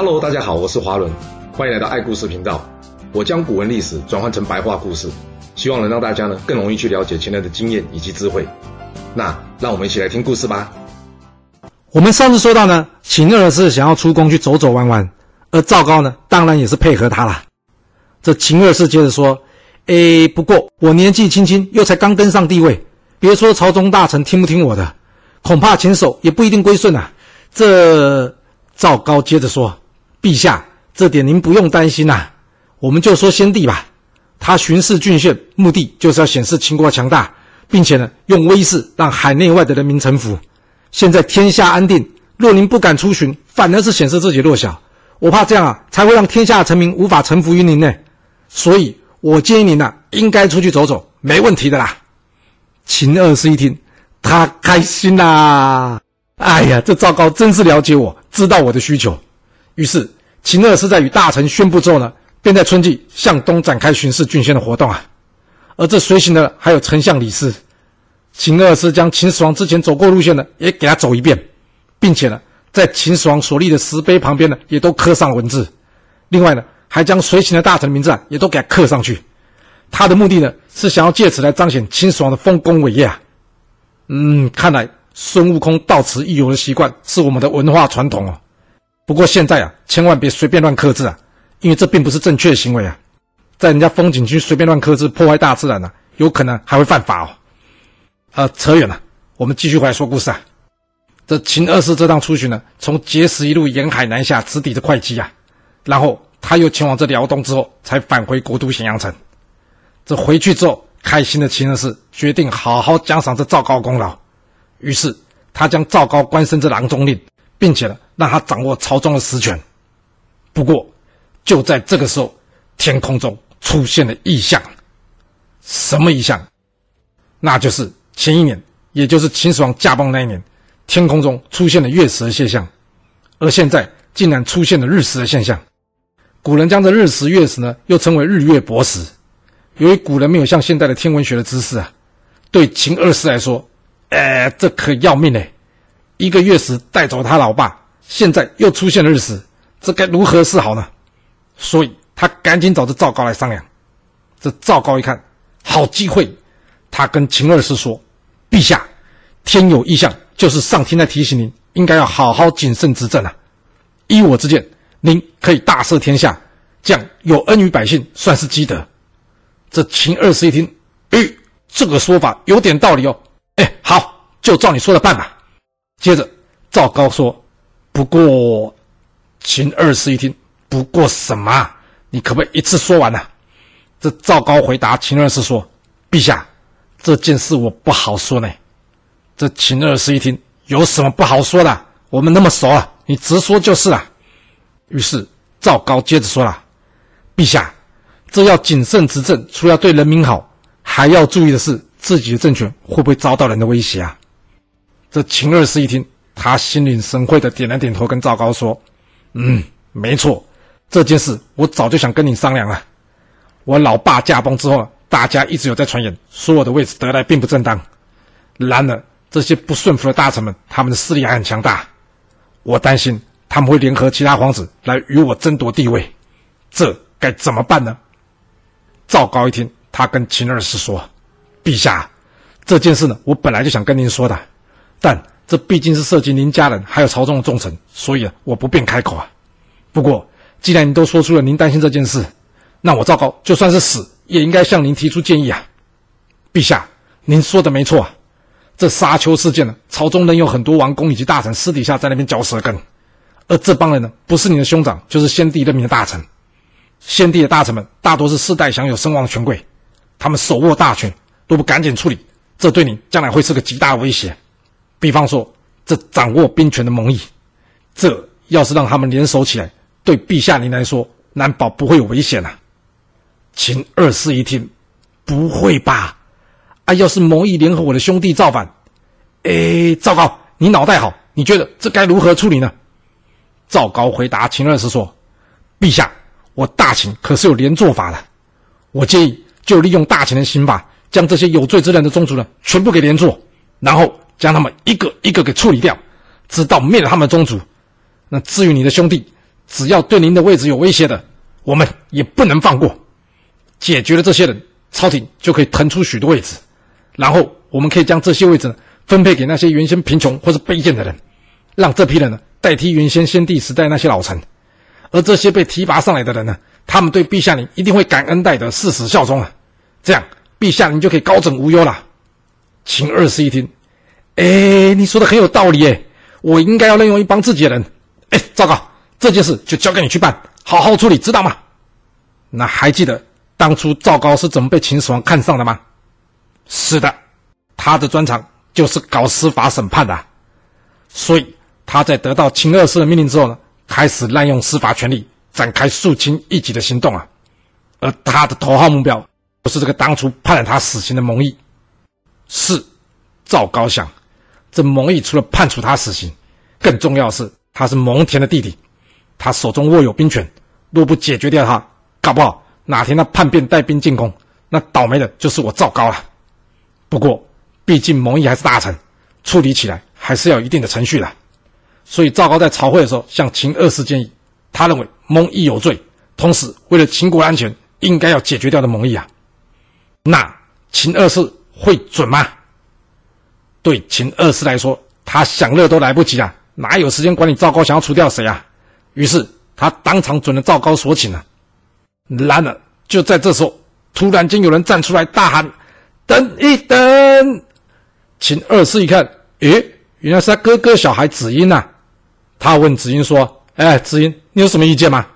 Hello，大家好，我是华伦，欢迎来到爱故事频道。我将古文历史转换成白话故事，希望能让大家呢更容易去了解前人的经验以及智慧。那让我们一起来听故事吧。我们上次说到呢，秦二世想要出宫去走走玩玩，而赵高呢，当然也是配合他啦。这秦二世接着说：“诶，不过我年纪轻轻，又才刚登上帝位，别说朝中大臣听不听我的，恐怕秦首也不一定归顺啊。”这赵高接着说：“陛下，这点您不用担心呐。我们就说先帝吧，他巡视郡县，目的就是要显示秦国强大，并且呢，用威势让海内外的人民臣服。现在天下安定，若您不敢出巡，反而是显示自己弱小。我怕这样啊，才会让天下臣民无法臣服于您呢。所以，我建议您呐，应该出去走走，没问题的啦。”秦二世一听，他开心啦。哎呀，这赵高真是了解我，知道我的需求。于是秦二世在与大臣宣布之后呢，便在春季向东展开巡视郡县的活动啊。而这随行的还有丞相李斯。秦二世将秦始皇之前走过路线呢，也给他走一遍，并且呢，在秦始皇所立的石碑旁边呢，也都刻上文字。另外呢，还将随行的大臣名字啊，也都给他刻上去。他的目的呢，是想要借此来彰显秦始皇的丰功伟业啊。嗯，看来。孙悟空到此一游的习惯是我们的文化传统哦。不过现在啊，千万别随便乱刻字啊，因为这并不是正确的行为啊。在人家风景区随便乱刻字，破坏大自然呢、啊，有可能还会犯法哦。呃，扯远了，我们继续回来说故事啊。这秦二世这趟出巡呢，从碣石一路沿海南下，直抵着会稽啊，然后他又前往这辽东之后，才返回国都咸阳城。这回去之后，开心的秦二世决定好好奖赏这赵高功劳。于是他将赵高官升至郎中令，并且呢，让他掌握朝中的实权。不过就在这个时候，天空中出现了异象。什么异象？那就是前一年，也就是秦始皇驾崩那一年，天空中出现了月食的现象，而现在竟然出现了日食的现象。古人将这日食、月食呢，又称为日月薄食。由于古人没有像现在的天文学的知识啊，对秦二世来说。哎，这可要命嘞！一个月时带走他老爸，现在又出现了日食，这该如何是好呢？所以他赶紧找这赵高来商量。这赵高一看，好机会，他跟秦二世说：“陛下，天有异象，就是上天在提醒您，应该要好好谨慎执政啊！依我之见，您可以大赦天下，这样有恩于百姓，算是积德。”这秦二世一听，诶，这个说法有点道理哦。哎，好，就照你说的办吧。接着，赵高说：“不过，秦二世一听，不过什么？你可不可以一次说完呢、？”这赵高回答秦二世说：“陛下，这件事我不好说呢。”这秦二世一听，有什么不好说的？我们那么熟了，你直说就是了。于是赵高接着说了：“陛下，这要谨慎执政，除了对人民好，还要注意的是。”自己的政权会不会遭到人的威胁啊？这秦二世一听，他心领神会的点了点头，跟赵高说：“嗯，没错，这件事我早就想跟你商量了。我老爸驾崩之后，大家一直有在传言，说我的位置得来并不正当。然而这些不顺服的大臣们，他们的势力还很强大，我担心他们会联合其他皇子来与我争夺地位，这该怎么办呢？”赵高一听，他跟秦二世说。陛下，这件事呢，我本来就想跟您说的，但这毕竟是涉及您家人还有朝中的重臣，所以啊，我不便开口啊。不过，既然您都说出了您担心这件事，那我赵高就算是死，也应该向您提出建议啊。陛下，您说的没错啊，这沙丘事件呢，朝中仍有很多王公以及大臣私底下在那边嚼舌根，而这帮人呢，不是你的兄长，就是先帝任命的大臣。先帝的大臣们大多是世代享有声望的权贵，他们手握大权。都不赶紧处理，这对你将来会是个极大的威胁。比方说，这掌握兵权的蒙毅，这要是让他们联手起来，对陛下您来说，难保不会有危险啊。秦二世一听，不会吧？啊，要是蒙毅联合我的兄弟造反，哎，赵高，你脑袋好，你觉得这该如何处理呢？赵高回答秦二世说：“陛下，我大秦可是有连坐法的，我建议就利用大秦的刑法。”将这些有罪之人的宗族呢，全部给连坐，然后将他们一个一个给处理掉，直到灭了他们宗族。那至于你的兄弟，只要对您的位置有威胁的，我们也不能放过。解决了这些人，朝廷就可以腾出许多位置，然后我们可以将这些位置分配给那些原先贫穷或是卑贱的人，让这批人呢代替原先先帝时代那些老臣。而这些被提拔上来的人呢，他们对陛下您一定会感恩戴德，誓死效忠啊！这样，陛下您就可以高枕无忧了。秦二世一听，哎，你说的很有道理哎，我应该要任用一帮自己的人。哎，糟糕，这件事就交给你去办，好好处理，知道吗？那还记得当初赵高是怎么被秦始皇看上的吗？是的，他的专长就是搞司法审判的啊，所以他在得到秦二世的命令之后呢，开始滥用司法权力，展开肃清异己的行动啊。而他的头号目标不是这个当初判了他死刑的蒙毅。是，赵高想，这蒙毅除了判处他死刑，更重要的是他是蒙恬的弟弟，他手中握有兵权，若不解决掉他，搞不好哪天他叛变带兵进攻，那倒霉的就是我赵高了。不过，毕竟蒙毅还是大臣，处理起来还是要有一定的程序的，所以赵高在朝会的时候向秦二世建议，他认为蒙毅有罪，同时为了秦国安全，应该要解决掉的蒙毅啊。那秦二世。会准吗？对秦二世来说，他享乐都来不及啊，哪有时间管你赵高想要除掉谁啊？于是他当场准了赵高所请了。然而就在这时候，突然间有人站出来大喊：“等一等！”秦二世一看，诶，原来是他哥哥小孩子婴呐。他问子婴说：“哎，子婴，你有什么意见吗？”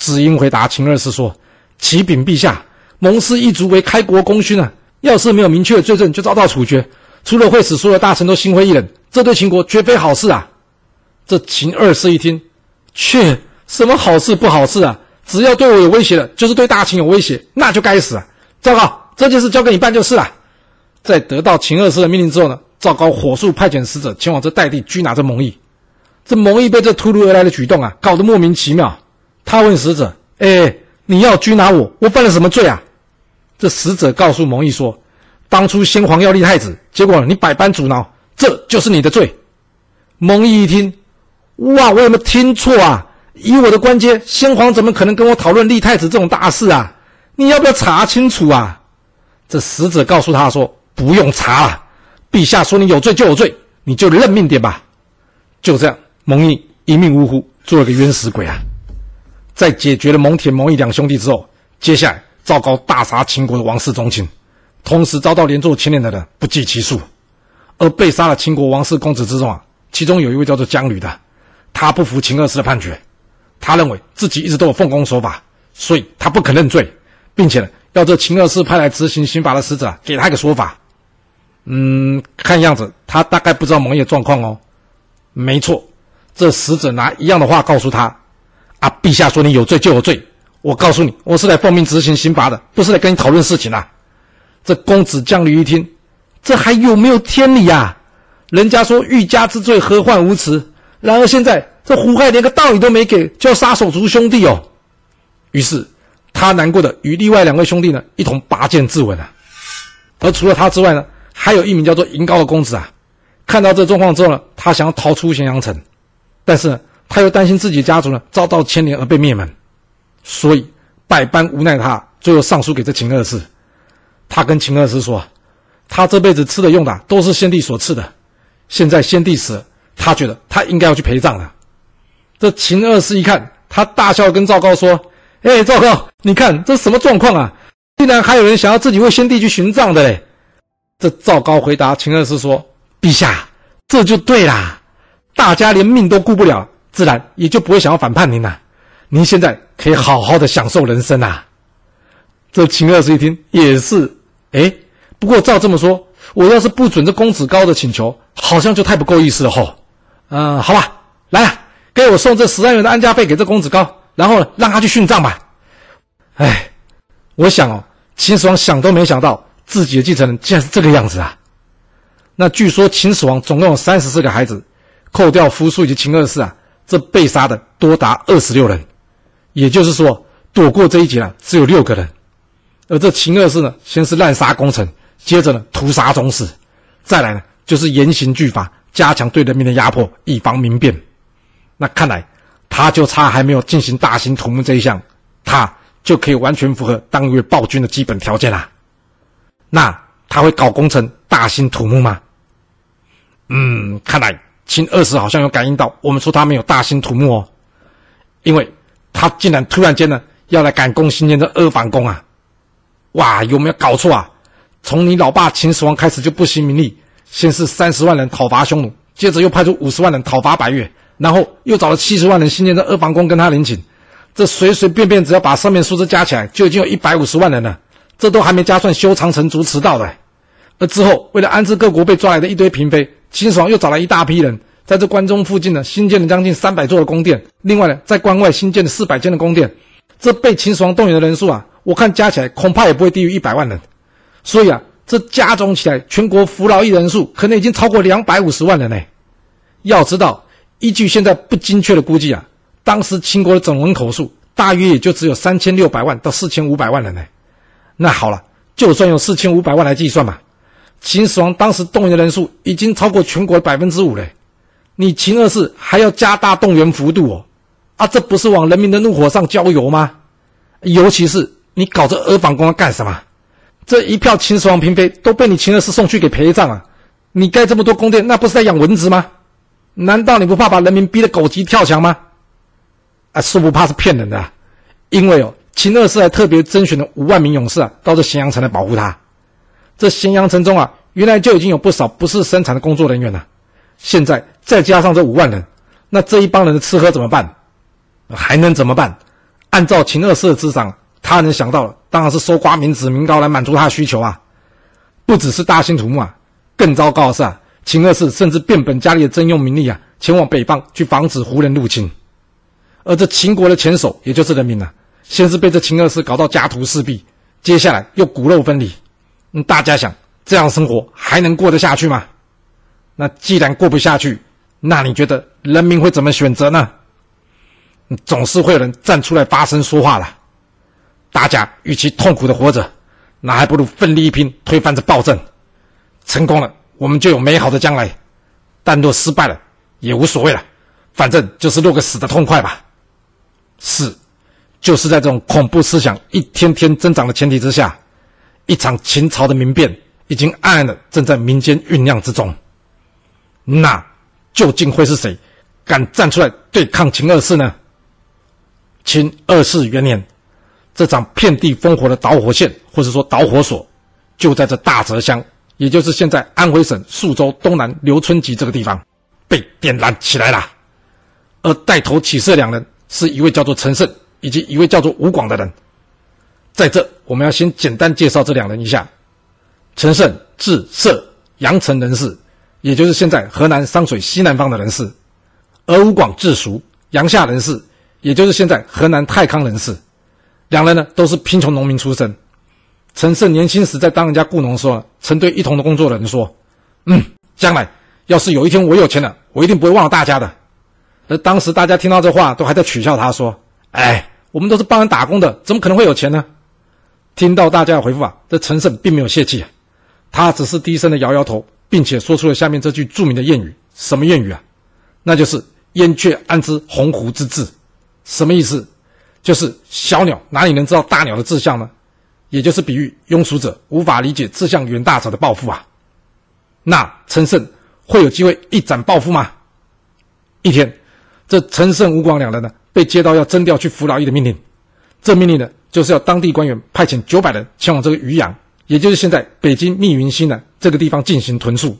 子婴回答秦二世说：“启禀陛下，蒙氏一族为开国功勋啊。”要是没有明确的罪证，就遭到处决，除了会使所有大臣都心灰意冷，这对秦国绝非好事啊！这秦二世一听，切，什么好事不好事啊？只要对我有威胁的，就是对大秦有威胁，那就该死啊！赵高，这件事交给你办就是了。在得到秦二世的命令之后呢，赵高火速派遣使者前往这代地拘拿这蒙毅。这蒙毅被这突如而来的举动啊，搞得莫名其妙。他问使者：“哎，你要拘拿我，我犯了什么罪啊？”这使者告诉蒙毅说：“当初先皇要立太子，结果你百般阻挠，这就是你的罪。”蒙毅一听，哇，我有没有听错啊？以我的官阶，先皇怎么可能跟我讨论立太子这种大事啊？你要不要查清楚啊？这使者告诉他说：“不用查了，陛下说你有罪就有罪，你就认命点吧。”就这样，蒙毅一命呜呼，做了个冤死鬼啊！在解决了蒙恬、蒙毅两兄弟之后，接下来。赵高大杀秦国的王室宗亲，同时遭到连坐牵连的人不计其数。而被杀了秦国王室公子之中啊，其中有一位叫做姜吕的，他不服秦二世的判决，他认为自己一直都有奉公守法，所以他不肯认罪，并且呢，要这秦二世派来执行刑罚的使者，给他一个说法。嗯，看样子他大概不知道蒙毅的状况哦。没错，这使者拿一样的话告诉他：啊，陛下说你有罪就有罪。我告诉你，我是来奉命执行刑罚的，不是来跟你讨论事情的。这公子姜吕一听，这还有没有天理呀？人家说欲加之罪，何患无辞？然而现在这胡亥连个道理都没给，就要杀手足兄弟哦。于是他难过的与另外两位兄弟呢一同拔剑自刎了。而除了他之外呢，还有一名叫做嬴高的公子啊，看到这状况之后呢，他想要逃出咸阳城，但是呢，他又担心自己家族呢遭到牵连而被灭门。所以百般无奈，他最后上书给这秦二世。他跟秦二世说：“他这辈子吃的用的都是先帝所赐的，现在先帝死了，他觉得他应该要去陪葬了。”这秦二世一看，他大笑跟赵高说：“哎，赵高，你看这什么状况啊？竟然还有人想要自己为先帝去寻葬的嘞！”这赵高回答秦二世说：“陛下，这就对啦，大家连命都顾不了，自然也就不会想要反叛您了。”您现在可以好好的享受人生啊！这秦二世一听也是，哎，不过照这么说，我要是不准这公子高的请求，好像就太不够意思了吼。嗯、好吧，来啊，给我送这十万元的安家费给这公子高，然后呢，让他去殉葬吧。哎，我想哦，秦始皇想都没想到自己的继承人竟然是这个样子啊！那据说秦始皇总共有三十四个孩子，扣掉扶苏以及秦二世啊，这被杀的多达二十六人。也就是说，躲过这一劫啊，只有六个人。而这秦二世呢，先是滥杀功臣，接着呢屠杀宗室，再来呢就是严刑峻法，加强对人民的压迫，以防民变。那看来他就差还没有进行大兴土木这一项，他就可以完全符合当月暴君的基本条件啦。那他会搞工程大兴土木吗？嗯，看来秦二世好像有感应到我们说他没有大兴土木哦，因为他竟然突然间呢要来赶工兴建这阿房宫啊！哇，有没有搞错啊？从你老爸秦始皇开始就不惜名利，先是三十万人讨伐匈奴，接着又派出五十万人讨伐百越，然后又找了七十万人新建的阿房宫跟他领情。这随随便便只要把上面数字加起来，就已经有一百五十万人了。这都还没加算修长城、筑驰道的。而之后，为了安置各国被抓来的一堆嫔妃，秦始皇又找来一大批人，在这关中附近呢，新建了将近三百座的宫殿。另外呢，在关外新建了四百间的宫殿。这被秦始皇动员的人数啊，我看加起来恐怕也不会低于一百万人。所以啊，这加总起来，全国服劳役人数可能已经超过两百五十万人呢。要知道，依据现在不精确的估计啊。当时秦国的总人口数大约也就只有三千六百万到四千五百万人呢。那好了，就算用四千五百万来计算吧，秦始皇当时动员的人数已经超过全国百分之五了。你秦二世还要加大动员幅度哦？啊，这不是往人民的怒火上浇油吗？尤其是你搞这阿房宫要干什么？这一票秦始皇嫔妃都被你秦二世送去给陪葬啊！你盖这么多宫殿，那不是在养蚊子吗？难道你不怕把人民逼得狗急跳墙吗？啊，说不怕是骗人的，啊，因为哦，秦二世还特别征选了五万名勇士啊，到这咸阳城来保护他。这咸阳城中啊，原来就已经有不少不是生产的工作人员了，现在再加上这五万人，那这一帮人的吃喝怎么办？还能怎么办？按照秦二世的智商，他能想到的当然是搜刮民脂民膏来满足他的需求啊。不只是大兴土木啊，更糟糕的是啊，秦二世甚至变本加厉的征用民力啊，前往北方去防止胡人入侵。而这秦国的前手，也就是人民、啊，先是被这秦二世搞到家徒四壁，接下来又骨肉分离。大家想，这样生活还能过得下去吗？那既然过不下去，那你觉得人民会怎么选择呢？总是会有人站出来发声说话了。大家与其痛苦的活着，那还不如奋力一拼，推翻这暴政。成功了，我们就有美好的将来；但若失败了，也无所谓了，反正就是落个死的痛快吧。是，就是在这种恐怖思想一天天增长的前提之下，一场秦朝的民变已经暗暗的正在民间酝酿之中。那究竟会是谁敢站出来对抗秦二世呢？秦二世元年，这场遍地烽火的导火线，或者说导火索，就在这大泽乡，也就是现在安徽省宿州东南刘村集这个地方，被点燃起来了。而带头起事两人。是一位叫做陈胜，以及一位叫做吴广的人。在这，我们要先简单介绍这两人一下。陈胜字涉，阳城人士，也就是现在河南商水西南方的人士；而吴广字叔，阳夏人士，也就是现在河南太康人士。两人呢，都是贫穷农民出身。陈胜年轻时在当人家雇农时候，曾对一同的工作的人说：“嗯，将来要是有一天我有钱了，我一定不会忘了大家的。”而当时大家听到这话，都还在取笑他，说：“哎，我们都是帮人打工的，怎么可能会有钱呢？”听到大家的回复啊，这陈胜并没有泄气啊，他只是低声的摇摇头，并且说出了下面这句著名的谚语：“什么谚语啊？那就是‘燕雀安知鸿鹄之志’，什么意思？就是小鸟哪里能知道大鸟的志向呢？也就是比喻庸俗者无法理解志向远大者的抱负啊。那陈胜会有机会一展抱负吗？一天。这陈胜、吴广两人呢，被接到要征调去服劳役的命令。这命令呢，就是要当地官员派遣九百人前往这个渔阳，也就是现在北京密云西南这个地方进行屯宿。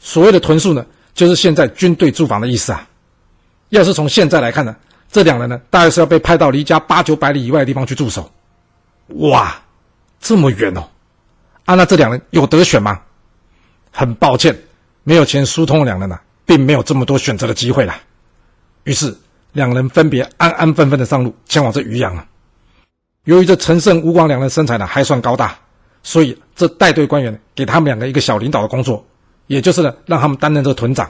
所谓的屯宿呢，就是现在军队驻防的意思啊。要是从现在来看呢，这两人呢，大概是要被派到离家八九百里以外的地方去驻守。哇，这么远哦！啊，那这两人有得选吗？很抱歉，没有钱疏通的两人呢，并没有这么多选择的机会啦。于是，两人分别安安分分的上路，前往这渔阳啊。由于这陈胜、吴广两人身材呢还算高大，所以这带队官员给他们两个一个小领导的工作，也就是呢让他们担任这个屯长。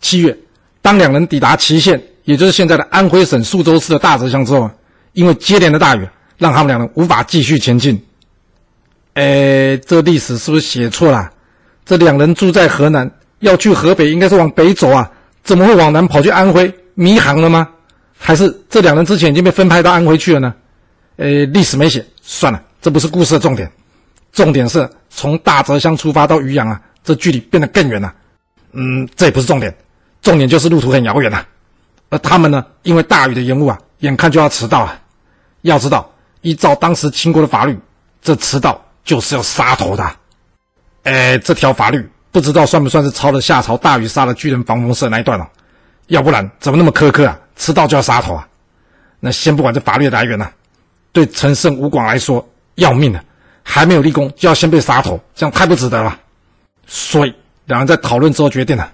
七月，当两人抵达祁县，也就是现在的安徽省宿州市的大泽乡之后，因为接连的大雨，让他们两人无法继续前进。哎，这历史是不是写错了？这两人住在河南，要去河北，应该是往北走啊，怎么会往南跑去安徽？迷航了吗？还是这两人之前已经被分派到安徽去了呢？呃，历史没写，算了，这不是故事的重点。重点是从大泽乡出发到渔阳啊，这距离变得更远了。嗯，这也不是重点，重点就是路途很遥远啊。而他们呢，因为大雨的延误啊，眼看就要迟到啊。要知道，依照当时秦国的法律，这迟到就是要杀头的。哎，这条法律不知道算不算是抄了夏朝大禹杀了巨人防风社那一段哦？要不然怎么那么苛刻啊？迟到就要杀头啊？那先不管这法律的来源呢、对陈胜、吴广来说要命了。还没有立功就要先被杀头，这样太不值得了。所以两人在讨论之后决定了，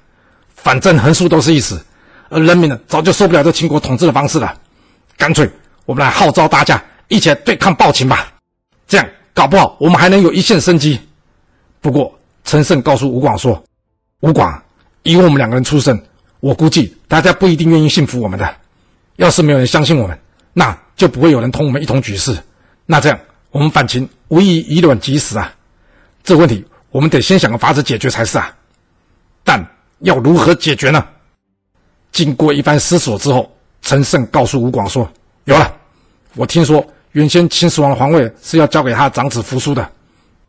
反正横竖都是一死，而人民呢早就受不了这秦国统治的方式了，干脆我们来号召大家一起来对抗暴秦吧。这样搞不好我们还能有一线生机。不过陈胜告诉吴广说：“吴广，以我们两个人出身，我估计大家不一定愿意信服我们的。要是没有人相信我们，那就不会有人同我们一同举事。那这样。”我们反秦无异以卵击石啊！这个问题我们得先想个法子解决才是啊！但要如何解决呢？经过一番思索之后，陈胜告诉吴广说：“有了，我听说原先秦始皇的皇位是要交给他长子扶苏的，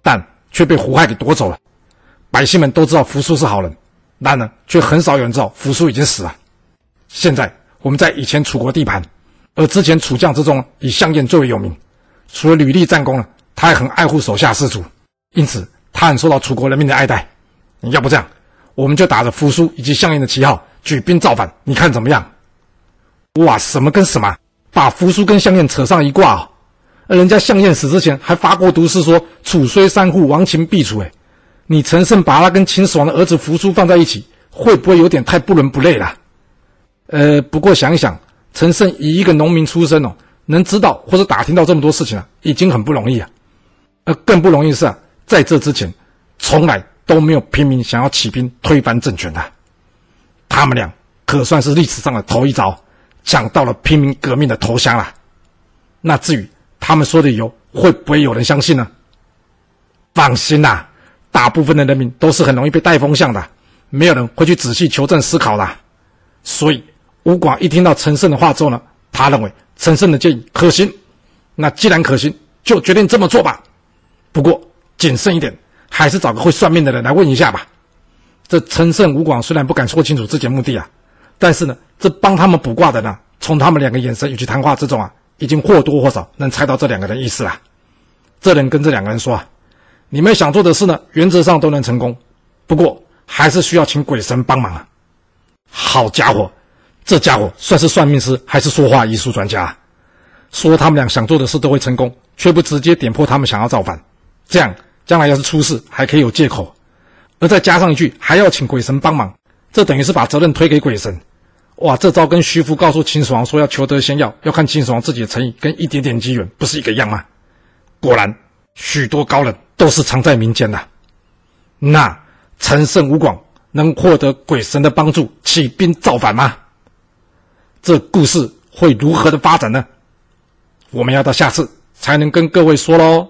但却被胡亥给夺走了。百姓们都知道扶苏是好人，但呢，却很少有人知道扶苏已经死了。现在我们在以前楚国地盘，而之前楚将之中以项燕最为有名。”除了屡立战功了，他还很爱护手下士卒，因此他很受到楚国人民的爱戴。要不这样，我们就打着扶苏以及项燕的旗号举兵造反，你看怎么样？哇，什么跟什么，把扶苏跟项燕扯上一挂哦！而人家项燕死之前还发过毒誓说“楚虽三户，亡秦必楚”。哎，你陈胜把他跟秦始皇的儿子扶苏放在一起，会不会有点太不伦不类了？呃，不过想想，陈胜以一个农民出身哦。能知道或者打听到这么多事情啊，已经很不容易啊。呃更不容易是啊，在这之前，从来都没有平民想要起兵推翻政权的。他们俩可算是历史上的头一遭，抢到了平民革命的头香了。那至于他们说的理由，会不会有人相信呢？放心呐，大部分的人民都是很容易被带风向的，没有人会去仔细求证思考的。所以吴广一听到陈胜的话之后呢，他认为。陈胜的建议可行，那既然可行，就决定这么做吧。不过谨慎一点，还是找个会算命的人来问一下吧。这陈胜、吴广虽然不敢说清楚自己的目的啊，但是呢，这帮他们卜卦的呢，从他们两个眼神以及谈话之中啊，已经或多或少能猜到这两个人意思了。这人跟这两个人说啊：“你们想做的事呢，原则上都能成功，不过还是需要请鬼神帮忙啊。”好家伙！这家伙算是算命师还是说话艺术专家？说他们俩想做的事都会成功，却不直接点破他们想要造反，这样将来要是出事还可以有借口。而再加上一句还要请鬼神帮忙，这等于是把责任推给鬼神。哇，这招跟徐福告诉秦始皇说要求得仙药，要看秦始皇自己的诚意跟一点点机缘，不是一个样吗？果然，许多高人都是藏在民间的。那陈胜吴广能获得鬼神的帮助，起兵造反吗？这故事会如何的发展呢？我们要到下次才能跟各位说喽。